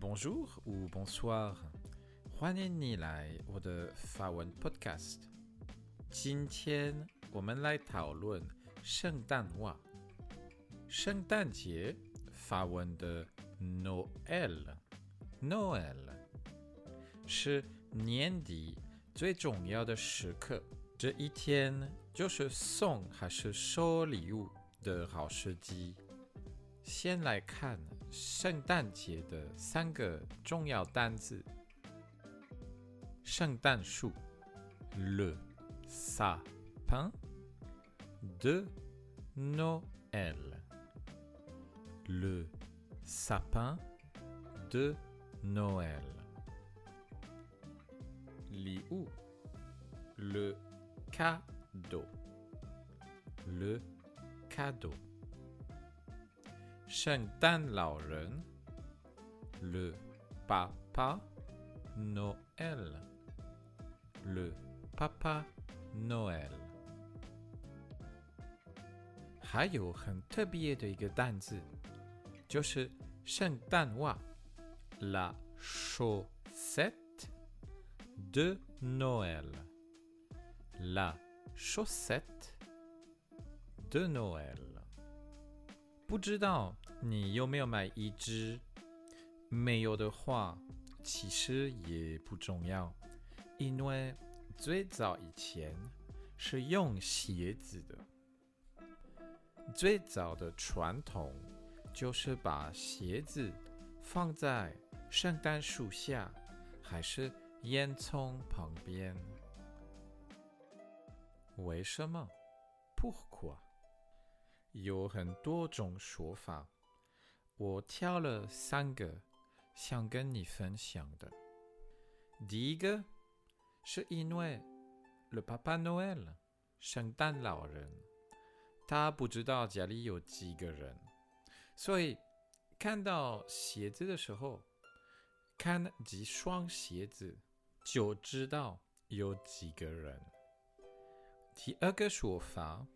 Bonjour ou bonsoir，欢迎你来我的法文 Podcast。今天我们来讨论圣诞袜。圣诞节，法文的 Noël，Noël 是年底最重要的时刻。这一天就是送还是收礼物的好时机。先来看圣诞节的三个重要单词：圣诞树 le sapin de Noël，le sapin de Noël。礼物 le cadeau，le cadeau。圣诞老人，le papa Noël，le papa Noël。还有很特别的一个单字，就是圣诞袜，la chaussette de Noël，la chaussette de Noël。不知道 你有没有买一只？没有的话，其实也不重要，因为最早以前是用鞋子的。最早的传统就是把鞋子放在圣诞树下，还是烟囱旁边。为什么？Pourquoi？有很多种说法，我挑了三个想跟你分享的。第一个是因为 Le Papa Noël 圣诞老人，他不知道家里有几个人，所以看到鞋子的时候，看几双鞋子就知道有几个人。第二个说法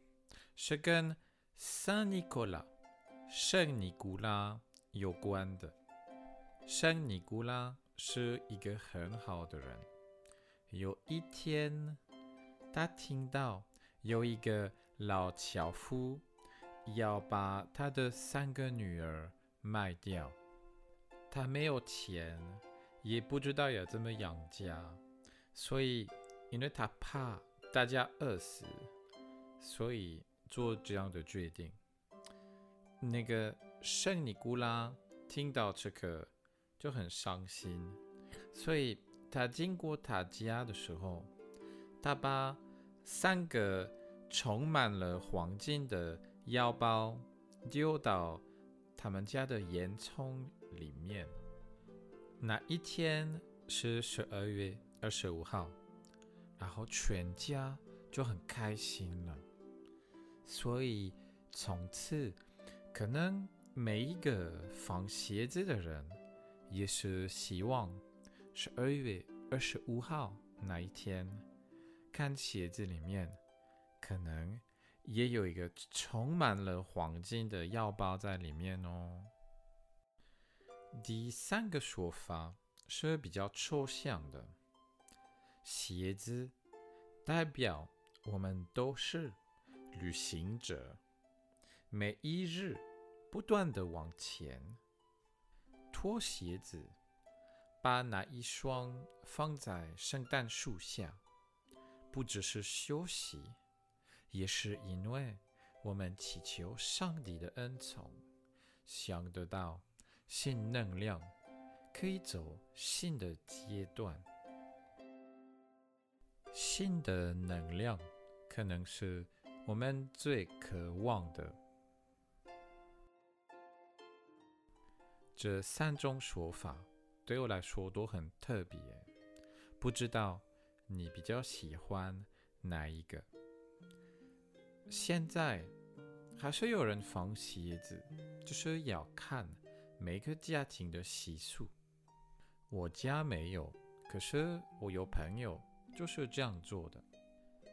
是跟圣尼古拉，圣尼古拉有关的。圣尼古拉是一个很好的人。有一天，他听到有一个老樵夫要把他的三个女儿卖掉，他没有钱，也不知道要怎么养家，所以因为他怕大家饿死，所以。做这样的决定，那个圣尼古拉听到这个就很伤心，所以他经过他家的时候，他把三个充满了黄金的腰包丢到他们家的烟囱里面。那一天是十二月二十五号，然后全家就很开心了。所以从此，可能每一个放鞋子的人，也是希望十二月二十五号那一天，看鞋子里面，可能也有一个充满了黄金的腰包在里面哦。第三个说法是比较抽象的，鞋子代表我们都是。旅行者，每一日不断地往前，脱鞋子，把那一双放在圣诞树下，不只是休息，也是因为我们祈求上帝的恩宠，想得到新能量，可以走新的阶段，新的能量可能是。我们最渴望的。这三种说法，对我来说都很特别。不知道你比较喜欢哪一个？现在还是有人放鞋子，就是要看每个家庭的习俗。我家没有，可是我有朋友就是这样做的。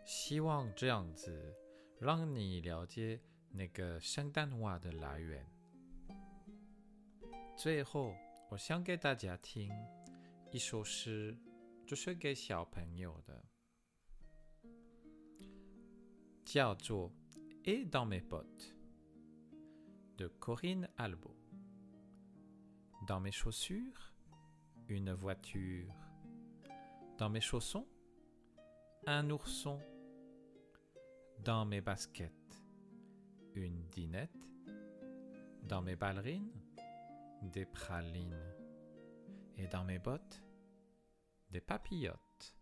希望这样子。让你了解那个圣诞袜的来源。最后， 我想给大家听一首诗，就是给小朋友的，叫做《Et dans mes bottes》de Corinne Albo。Dans mes chaussures, une voiture. Dans mes chaussons, un ourson. Dans mes baskets, une dinette. Dans mes ballerines, des pralines. Et dans mes bottes, des papillotes.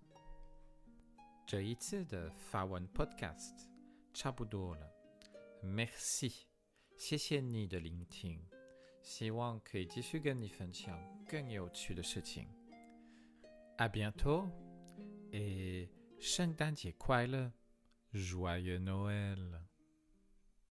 这一次的法文 Podcast 差不多了，Merci，谢谢你的聆听，希望可以继续跟你分享更有趣的事情。À bientôt et 圣诞节快乐，Joyeux Noël。